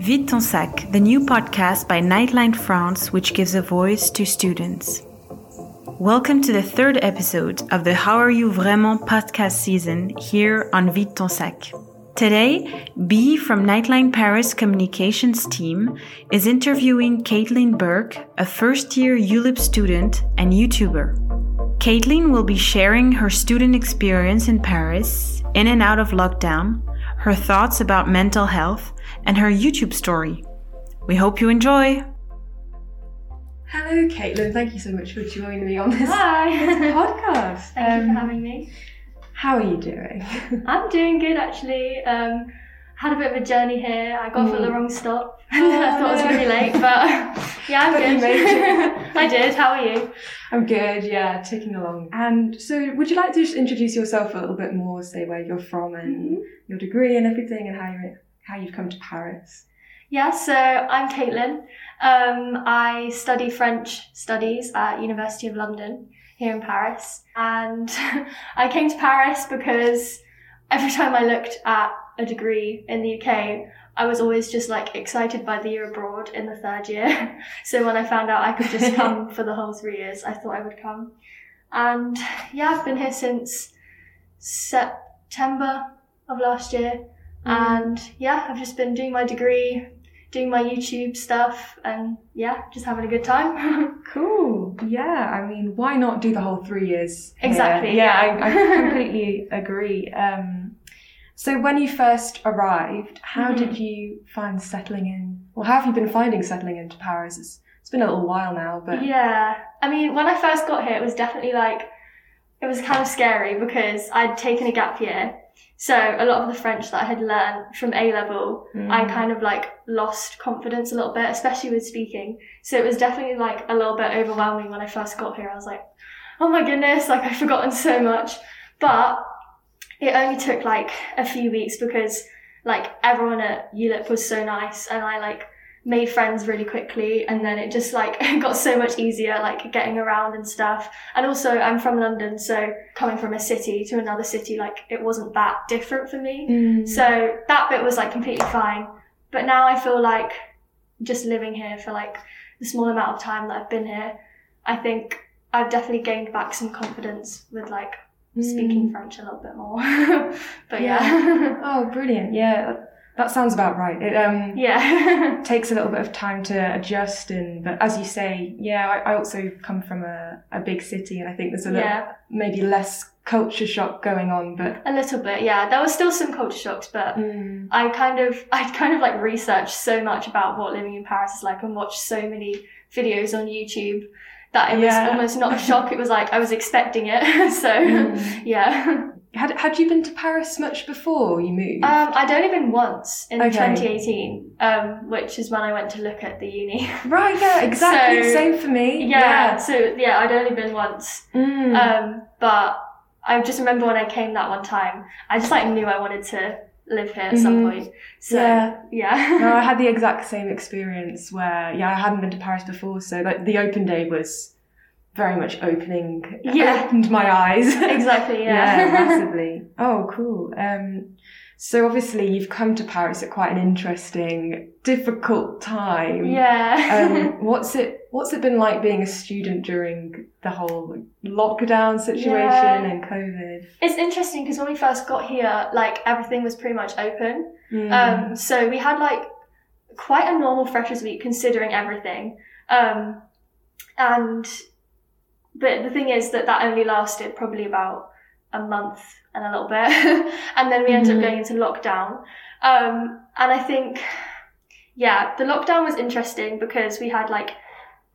Vide ton sac, the new podcast by Nightline France, which gives a voice to students. Welcome to the third episode of the How Are You Vraiment podcast season here on Vide ton sac. Today, B from Nightline Paris communications team is interviewing Caitlin Burke, a first year ULIP student and YouTuber. Caitlin will be sharing her student experience in Paris, in and out of lockdown, her thoughts about mental health, and her YouTube story. We hope you enjoy! Hello, Caitlin. Thank you so much for joining me on this, Hi. this podcast. Thank you Um, for having me. How are you doing? I'm doing good actually. Um, had a bit of a journey here. I got off at the Mm. wrong stop. Oh, I thought it was no. really late, but yeah, I'm But good. you made it. I did. How are you? I'm good, yeah, ticking along. And so, would you like to just introduce yourself a little bit more, say where you're from and your degree and everything, and how you how you've come to Paris? Yeah, so I'm Caitlin. Um, I study French studies at University of London here in Paris, and I came to Paris because every time I looked at a degree in the UK, I was always just like excited by the year abroad in the third year. So when I found out I could just come for the whole three years, I thought I would come. And yeah, I've been here since September of last year. And yeah, I've just been doing my degree, doing my YouTube stuff, and yeah, just having a good time. Cool. Yeah, I mean, why not do the whole three years? here? Exactly, Yeah, yeah. I, I completely agree. Um, so, when you first arrived, how Mhm. did you find settling in? Well, how have you been finding settling into Paris? It's, it's been a little while now, but yeah, I mean, when I first got here, it was definitely like, it was kind of scary because I'd taken a gap year. So a lot of the French that I had learned from A level, I Mm. kind of like lost confidence a little bit, especially with speaking. So it was definitely like a little bit overwhelming when I first got here. I was like, oh my goodness, like I've forgotten so much. But it only took like a few weeks because like everyone at ULIP was so nice and I like made friends really quickly and then it just like got so much easier like getting around and stuff. And also I'm from London, so coming from a city to another city, like it wasn't that different for me. Mm. So that bit was like completely fine. But now I feel like just living here for like the small amount of time that I've been here, I think I've definitely gained back some confidence with like speaking French a little bit more. but yeah. Oh, brilliant! Yeah, that, sounds about right. It um Yeah. takes a little bit of time to adjust, and but as you say, yeah, I, I also come from a, a big city, and I think there's a little yeah. maybe less culture shock going on, but A little bit, yeah. There was still some culture shocks, but mm, I kind of I kind of like researched so much about what living in Paris is like and watched so many videos on YouTube that it Yeah. was almost not a shock. It was like I was expecting it. so Mm. yeah. Had had you been to Paris much before you moved? Um, I'd only been once in Okay. 2018, um, which is when I went to look at the uni. right, yeah, exactly. so- Same for me. yeah, so yeah, I'd only been once. Mm. Um, but I just remember when I came that one time, I just like knew I wanted to live here at some Mhm. point. So Yeah. yeah. no, I had the exact same experience where, yeah, I hadn't been to Paris before, so like the open day was very much opening. Yeah. opened my eyes. exactly. yeah, Yeah. massively. Oh, cool. Um, so obviously you've come to Paris at quite an interesting, difficult time. yeah. Um, what's it What's it been like being a student during the whole lockdown situation Yeah. and COVID? it's interesting because when we first got here, like everything was pretty much open. Mm. Um, so we had like quite a normal freshers week considering everything. Um, and but the thing is that that only lasted probably about a month and a little bit, and then we ended Mhm. up going into lockdown. Um, and I think, yeah, the lockdown was interesting because we had like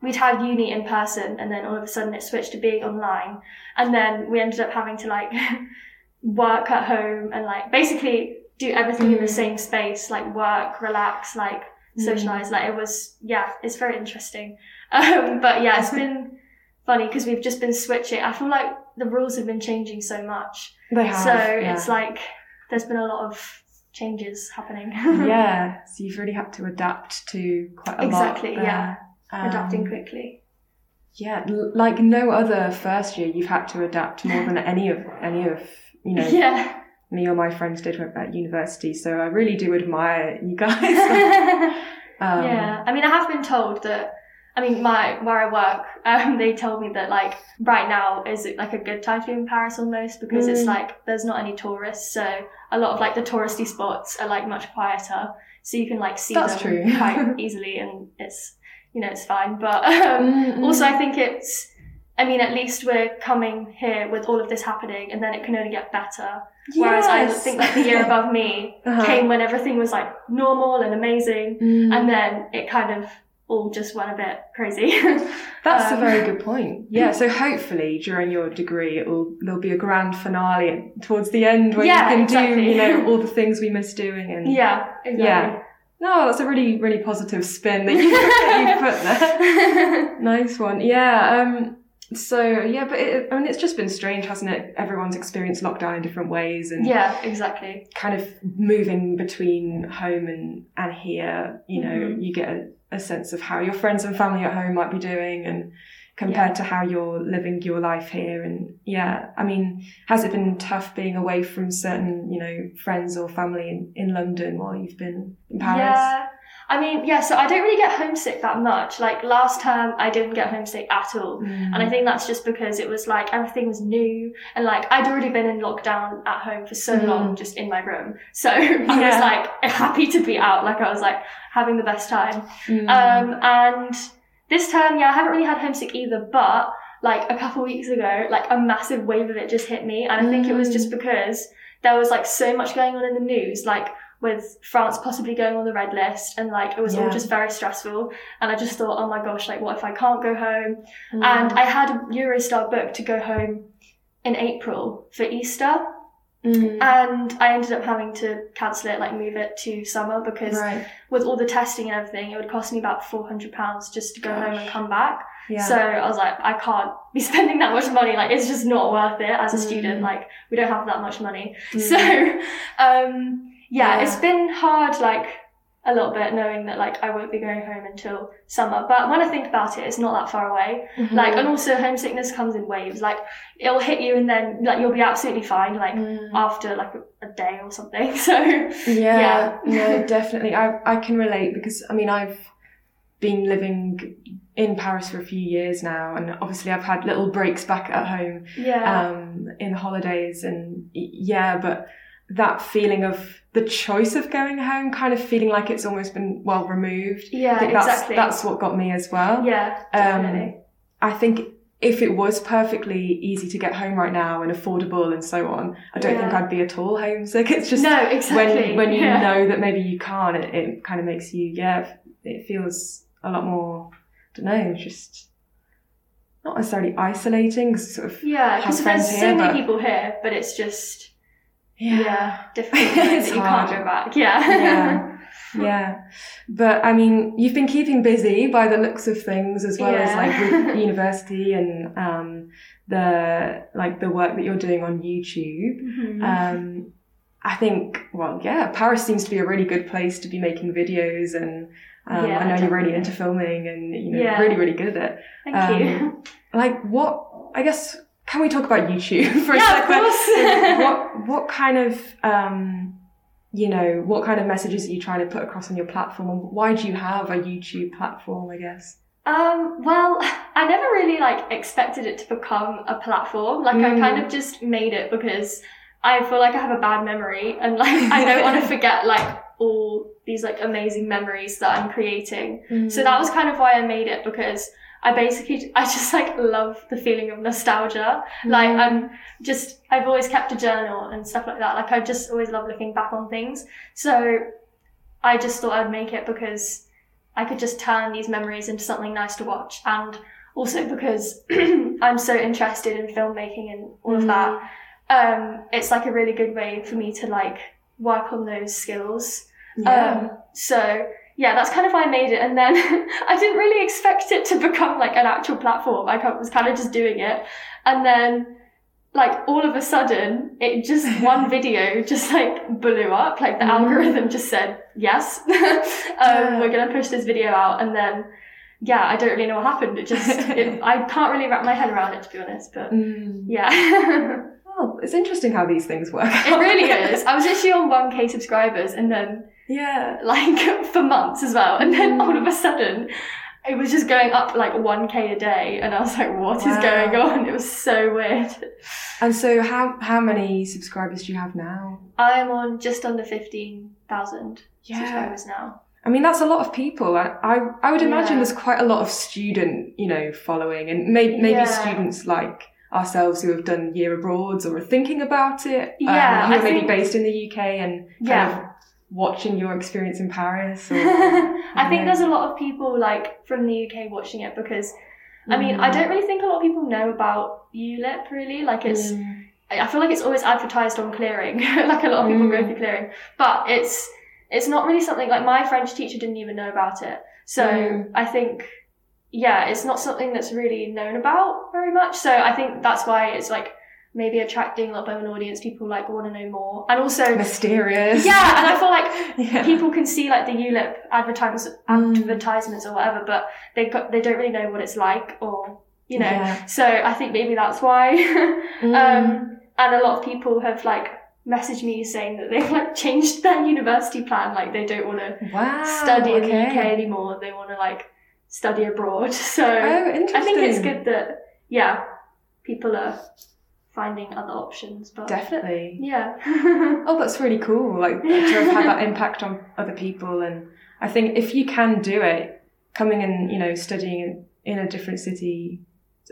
we'd had uni in person, and then all of a sudden it switched to being online, and then we ended up having to like work at home and like basically do everything in the Mm. same space, like work, relax, like Mm. socialize. Like it was, yeah, it's very interesting. Um, but yeah, it's been funny because we've just been switching. I feel like the rules have been changing so much. they have. so yeah. it's like there's been a lot of changes happening. yeah, so you've really had to adapt to quite a Exactly, lot. there. yeah. Adapting Um, quickly. Yeah, l- like no other first year, you've had to adapt more than any of any of you know Yeah. me or my friends did at university. So I really do admire you guys. um, yeah, I mean, I have been told that. I mean, my where I work, um, they told me that like right now is like a good time to be in Paris almost because mm. it's like there's not any tourists, so a lot of like the touristy spots are like much quieter, so you can like see That's them true. quite easily, and it's you know it's fine. But um, mm-hmm. also, I think it's I mean, at least we're coming here with all of this happening, and then it can only get better. Yes. Whereas I think like the year above me uh-huh. came when everything was like normal and amazing, mm. and then it kind of all just went a bit crazy. That's um, a very good point. Yeah, so hopefully during your degree, it will there'll be a grand finale towards the end where yeah, you can exactly. do you know all the things we miss doing and yeah, exactly. yeah. No, that's a really really positive spin that you, that you put there. nice one. Yeah. Um, so yeah, but it, I mean, it's just been strange, hasn't it? Everyone's experienced lockdown in different ways, and yeah, exactly. Kind of moving between home and and here, you know, mm-hmm. you get a, a, sense of how your friends and family at home might be doing, and compared yeah. to how you're living your life here. And yeah, I mean, has it been tough being away from certain, you know, friends or family in, in London while you've been in Paris? Yeah. I mean, yeah, so I don't really get homesick that much. Like last term, I didn't get homesick at all. Mm. And I think that's just because it was like everything was new. And like I'd already been in lockdown at home for so mm. long, just in my room. So yeah. I was like happy to be out. Like I was like having the best time. Mm. Um, and this term, yeah, I haven't really had homesick either, but like a couple weeks ago, like a massive wave of it just hit me. And I think it was just mm. because there was like so much going on in the news. Like with France possibly going on the red list and like it was yeah. all just very stressful and I just thought oh my gosh like what if I can't go home mm. and I had a Eurostar book to go home in April for Easter mm. and I ended up having to cancel it like move it to summer because right. with all the testing and everything it would cost me about 400 pounds just to go gosh. home and come back yeah. So I was like, I can't be spending that much money. Like, it's just not worth it as a mm. student. Like, we don't have that much money. Mm. So, um, yeah, yeah, it's been hard, like a little bit, knowing that like I won't be going home until summer. But when I think about it, it's not that far away. Mm-hmm. Like, and also homesickness comes in waves. Like, it'll hit you, and then like you'll be absolutely fine. Like mm. after like a, a, day or something. So yeah, yeah, no, definitely. I I can relate because I mean I've been living in Paris for a few years now, and obviously I've had little breaks back at home. Yeah. Um, in the holidays, and yeah, but that feeling of the choice of going home kind of feeling like it's almost been well removed. Yeah, I think exactly. That's, that's what got me as well. Yeah, definitely. Um, I think if it was perfectly easy to get home right now and affordable and so on, I don't yeah. think I'd be at all homesick. It's just no, exactly. when when you yeah. know that maybe you can't, it, it kind of makes you yeah, it feels a lot more. I don't know, just not necessarily isolating. Sort of yeah, because there's so here, many people here, but it's just yeah, yeah difficult you hard. can't go back. Yeah. yeah. yeah. But I mean, you've been keeping busy by the looks of things as well yeah. as like with university and um, the like the work that you're doing on YouTube. Mm-hmm. Um, I think, well, yeah, Paris seems to be a really good place to be making videos and um, yeah, I know definitely. you're really into filming and you know yeah. really really good at it. Thank um, you. Like what? I guess can we talk about YouTube for yeah, a second? Of course. what what kind of um, you know what kind of messages are you trying to put across on your platform, and why do you have a YouTube platform? I guess. Um, well, I never really like expected it to become a platform. Like mm. I kind of just made it because I feel like I have a bad memory and like I don't want to forget like all these like amazing memories that I'm creating. Mm. So that was kind of why I made it because I basically, I just like love the feeling of nostalgia. Mm. Like I'm just, I've always kept a journal and stuff like that. Like I just always love looking back on things. So I just thought I'd make it because I could just turn these memories into something nice to watch. And also because I'm so interested in filmmaking and all of that. Mm. Um, it's like a really good way for me to like work on those skills. Yeah. Um, so yeah, that's kind of why I made it. And then I didn't really expect it to become like an actual platform. I was kind of just doing it. And then like all of a sudden it just one video just like blew up. Like the mm. algorithm just said, yes, um, yeah. we're going to push this video out. And then, yeah, I don't really know what happened. It just, it, I can't really wrap my head around it to be honest, but mm. yeah. oh, Oh, it's interesting how these things work. It really is. I was actually on 1k subscribers and then yeah, like for months as well. And then all of a sudden it was just going up like 1k a day and I was like, "What is Wow. going on? It was so weird. And so, how how many subscribers do you have now? I am on just under 15,000 subscribers now. I mean, that's a lot of people. I I, I would imagine Yeah. there's quite a lot of student, you know, following, and may, maybe Yeah. students like ourselves who have done year abroads or are thinking about it. um, Yeah, who I are maybe based in the UK and kind Yeah. Watching your experience in Paris. Or, I think there's a lot of people like from the UK watching it because I mean, I Mm. don't really think a lot of people know about ULIP really. Like it's Mm. I I feel like it's always advertised on clearing. like a lot of people go Mm. through clearing. But it's it's not really something like my French teacher didn't even know about it. So Mm. I think yeah, it's not something that's really known about very much. So I think that's why it's like maybe attracting a little bit of an audience. People like want to know more. And also mysterious. Yeah, and I feel like yeah. people can see like the ULIP advertisements Mm. advertisements or whatever, but they got they don't really know what it's like or you know. Yeah. So I think maybe that's why. Mm. um, and a lot of people have like messaged me saying that they've like changed their university plan. Like they don't want to wow. study in the. UK anymore. They want to like study abroad. So Oh, interesting. I think it's good that yeah, people are finding other options. But Definitely. yeah. Oh, that's really cool. Like to have had that impact on other people, and I think if you can do it, coming and you know studying in, a different city,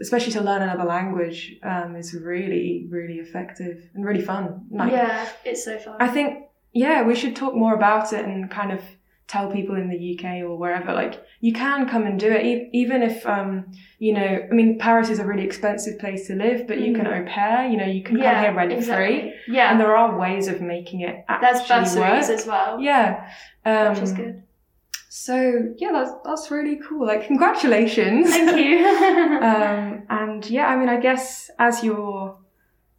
especially to learn another language, um, is really really effective and really fun. Like, yeah, it's so fun. I think yeah, we should talk more about it and kind of tell people in the UK or wherever like you can come and do it e- even if um you know I mean Paris is a really expensive place to live but you can Mm. au pair you know you can come yeah, here rent exactly. free Yeah, and there are ways of making it actually bursaries work. as well, Yeah. Um, which is good. So yeah, that's that's really cool. Like congratulations. Thank you. um, and yeah, I mean, I guess as your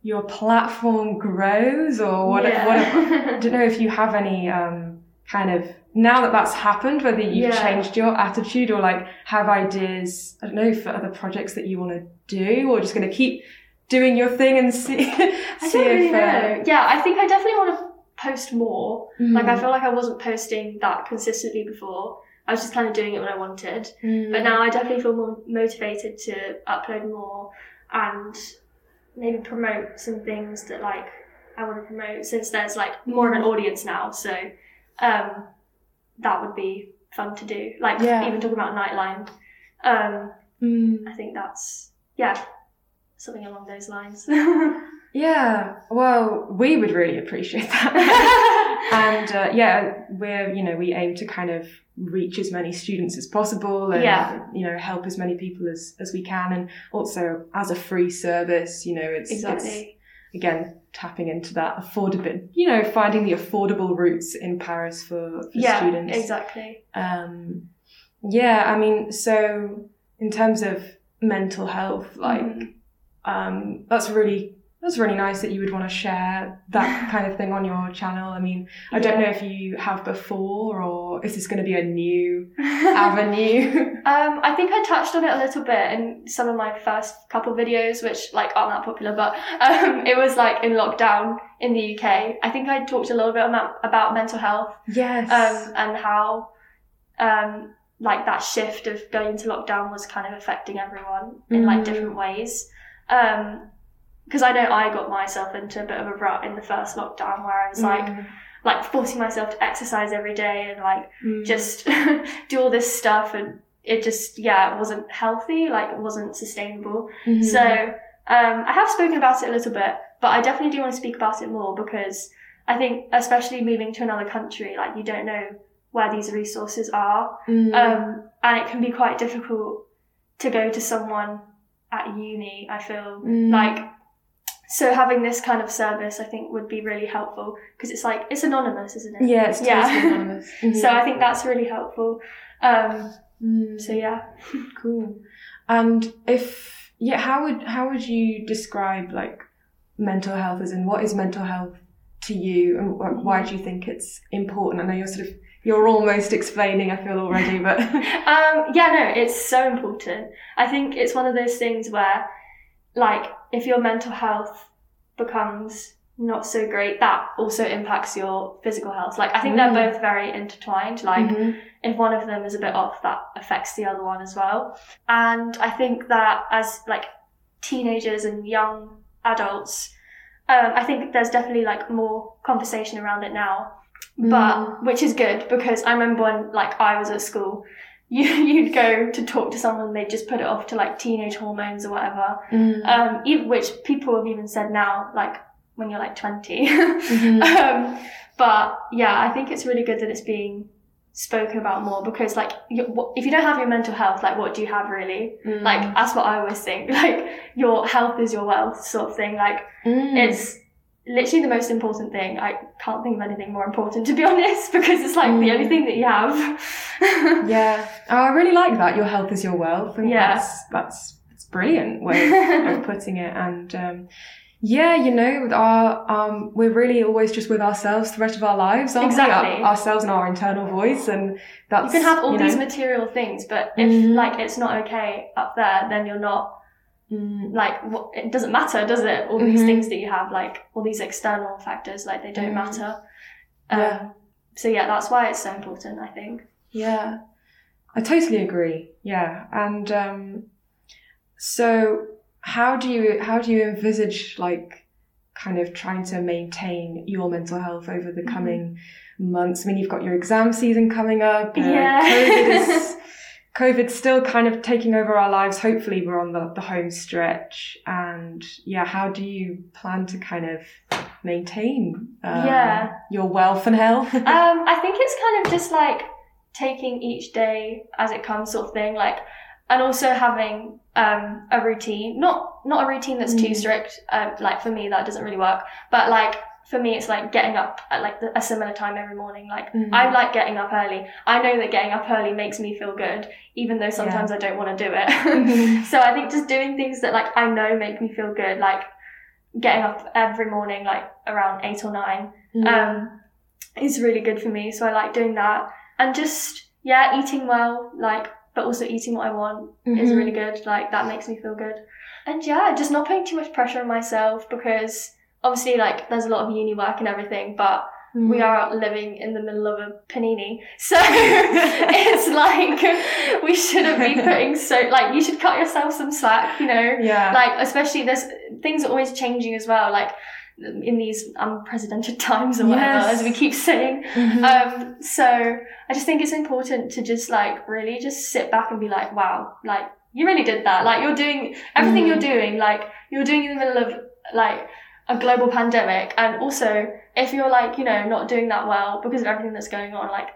your platform grows or what, Yeah. whatever, I don't know if you have any um, kind of now that that's happened, whether you've Yeah. changed your attitude or like have ideas. I don't know for other projects that you want to do, or just going to keep doing your thing and see. I see really if, uh, know. Yeah, I think I definitely want to post more. Like I mm, feel like I wasn't posting that consistently before. I was just kind of doing it when I wanted. mm, But now I definitely feel more motivated to upload more and maybe promote some things that like I want to promote since there's like more of an audience now. So um, that would be fun to do. Like Yeah. even talking about Nightline. Um, mm. I think that's yeah something along those lines. Yeah, well, we would really appreciate that. and uh, yeah, we're, you know, we aim to kind of reach as many students as possible and, Yeah. you know, help as many people as, as we can. And also as a free service, you know, it's, it's exactly. Again, tapping into that affordable, you know, finding the affordable routes in Paris for, for Yeah, students. exactly. Um, yeah, I mean, so in terms of mental health, like, Mhm. um, that's really that's really nice that you would want to share that kind of thing on your channel. I mean, I don't know if you have before or is this going to be a new avenue? Um, I think I touched on it a little bit in some of my first couple videos, which like aren't that popular, but um, it was like in lockdown in the UK. I think I talked a little bit about, about mental health yes. um, and how um, like that shift of going into lockdown was kind of affecting everyone in like Mm. different ways. Um, because I know I got myself into a bit of a rut in the first lockdown where I was like Mm, like forcing myself to exercise every day and like mm, just do all this stuff and it just yeah it wasn't healthy like it wasn't sustainable. Mhm. so um, i have spoken about it a little bit but i definitely do want to speak about it more because i think especially moving to another country like you don't know where these resources are. Mm, um, and it can be quite difficult to go to someone at uni i feel mm, like so having this kind of service i think would be really helpful because it's like it's anonymous isn't it yeah, it's totally yeah. anonymous. Mhm. so I think that's really helpful. Um, Mm, so yeah, cool. And if yeah, how would how would you describe like mental health as in what is mental health to you and wh- why do you think it's important? I know you're sort of you're almost explaining. I feel already, but um, yeah, no, it's so important. I think it's one of those things where, like, if your mental health becomes not so great, that also impacts your physical health. Like I think Mm. they're both very intertwined. Like Mhm. if one of them is a bit off, that affects the other one as well. And I think that as like teenagers and young adults, um, I think there's definitely like more conversation around it now, but Mm. which is good because I remember when like I was at school, you you'd go to talk to someone, they'd just put it off to like teenage hormones or whatever, Mm. um, even, which people have even said now, like when you're like 20. Mhm. um, but yeah, I think it's really good that it's being spoken about more because like if you don't have your mental health, like what do you have really? Mm. Like that's what I always think. Like your health is your wealth, sort of thing. Like Mm. it's literally the most important thing. I can't think of anything more important to be honest because it's like the Mm. only thing that you have. Yeah, oh, I really like that. Your health is your wealth. Think Yeah. that's that's that's brilliant way of putting it. And um, yeah, you know, our um, we're really always just with ourselves the rest of our lives, aren't Exactly. we? Our, ourselves and our internal voice, and that's you can have all you these material things, but if Mhm. like it's not okay up there, then you're not Mm, like what, it doesn't matter, does it? All these Mhm. things that you have, like all these external factors, like they don't Mhm. matter. Um, Yeah. So yeah, that's why it's so important. I think. yeah, I totally agree. Yeah, and um, so how do you how do you envisage like kind of trying to maintain your mental health over the Mhm. coming months? I mean, you've got your exam season coming up. uh, Yeah. COVID is COVID's still kind of taking over our lives. Hopefully, we're on the, the home stretch. And yeah, how do you plan to kind of maintain um, Yeah. your wealth and health? um, I think it's kind of just like taking each day as it comes, sort of thing. Like, and also having um, a routine. Not not a routine that's too Mm. strict. Um, like for me, that doesn't really work. But like for me, it's like getting up at like the, a similar time every morning. Like Mm. I like getting up early. I know that getting up early makes me feel good, even though sometimes I don't want to do it. Mhm. so I think just doing things that like I know make me feel good, like getting up every morning, like around eight or nine, Mm. um, is really good for me. So I like doing that, and just yeah, eating well, like but also eating what I want is Mhm. really good. Like that makes me feel good, and yeah, just not putting too much pressure on myself because obviously like there's a lot of uni work and everything, but Mm. we are living in the middle of a panini. So it's like we shouldn't be putting so like you should cut yourself some slack, you know. yeah. Like especially there's things are always changing as well, like in these unprecedented times or whatever, Yes. as we keep saying. Mhm. Um so I just think it's important to just like really just sit back and be like, wow, like you really did that. Like you're doing everything Mhm. you're doing, like you're doing in the middle of like a global pandemic and also if you're like, you know, not doing that well because of everything that's going on, like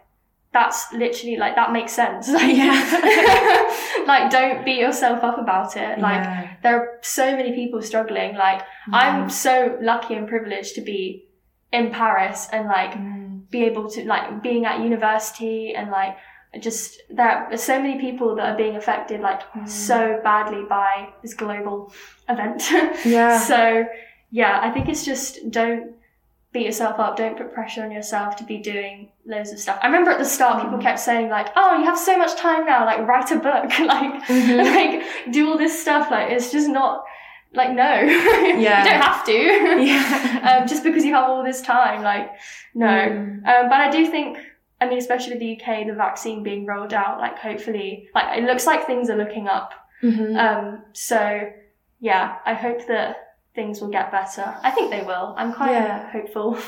that's literally like that makes sense. Like, Yeah. like don't beat yourself up about it. Like yeah. there are so many people struggling. Like I'm so lucky and privileged to be in Paris and like Mm. be able to like being at university and like just there are so many people that are being affected like Mm. so badly by this global event. Yeah. so yeah, I think it's just don't beat yourself up. Don't put pressure on yourself to be doing loads of stuff. I remember at the start people Mm. kept saying like, "Oh, you have so much time now. Like write a book. like Mhm. like do all this stuff. Like it's just not like no. Yeah. you don't have to. Yeah. um, just because you have all this time. Like no. Mm. Um, but I do think, I mean, especially with the UK, the vaccine being rolled out, like hopefully, like it looks like things are looking up. Mhm. Um, so yeah, I hope that things will get better. I think they will. I'm quite Yeah. hopeful.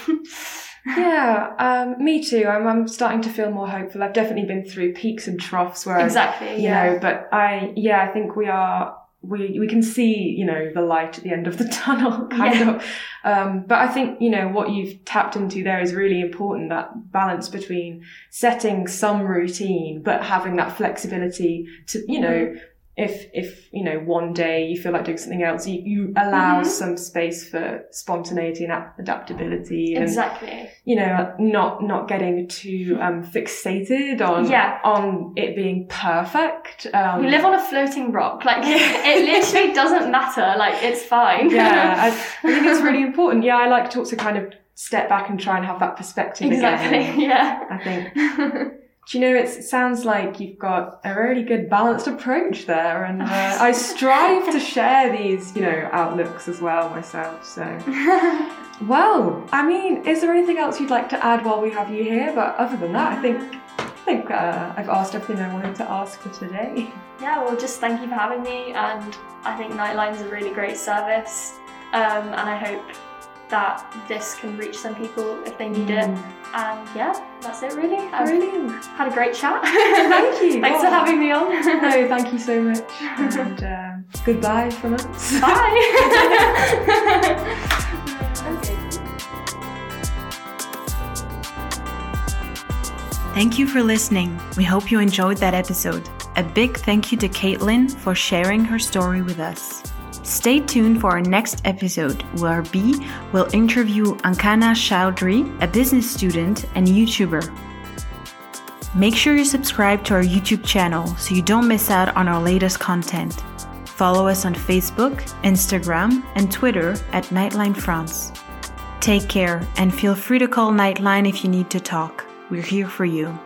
Yeah, um, me too. I'm, I'm starting to feel more hopeful. I've definitely been through peaks and troughs where, I, exactly. you Yeah. know, but I, yeah, I think we are, we, we can see, you know, the light at the end of the tunnel, kind Yeah. of. Um, but I think, you know, what you've tapped into there is really important, that balance between setting some routine, but having that flexibility to, you know, Mm-hmm. If, if, you know, one day you feel like doing something else, you, you allow Mhm. some space for spontaneity and adaptability and, Exactly. you know, not not getting too um, fixated on Yeah. on it being perfect. Um, We live on a floating rock. Like it literally doesn't matter. Like it's fine. yeah, I, I think it's really important. Yeah, I like to also kind of step back and try and have that perspective exactly. again. Yeah. I think do you know, it sounds like you've got a really good balanced approach there. And uh, I strive to share these, you know, outlooks as well myself. So, well, I mean, is there anything else you'd like to add while we have you here? But other than that, I think I think uh, I've asked everything I wanted to ask for today. Yeah, well, just thank you for having me. And I think Nightline is a really great service. Um, and I hope that this can reach some people if they need mm. it. And yeah, that's it really. I've had a great chat. thank you. Thanks for having me on. no, thank you so much. And uh, goodbye from us. Bye. Thank you for listening. We hope you enjoyed that episode. A big thank you to Caitlin for sharing her story with us. Stay tuned for our next episode where B will interview Ankana Chowdhury, a business student and YouTuber. Make sure you subscribe to our YouTube channel so you don't miss out on our latest content. Follow us on Facebook, Instagram, and Twitter at Nightline France. Take care and feel free to call Nightline if you need to talk. We're here for you.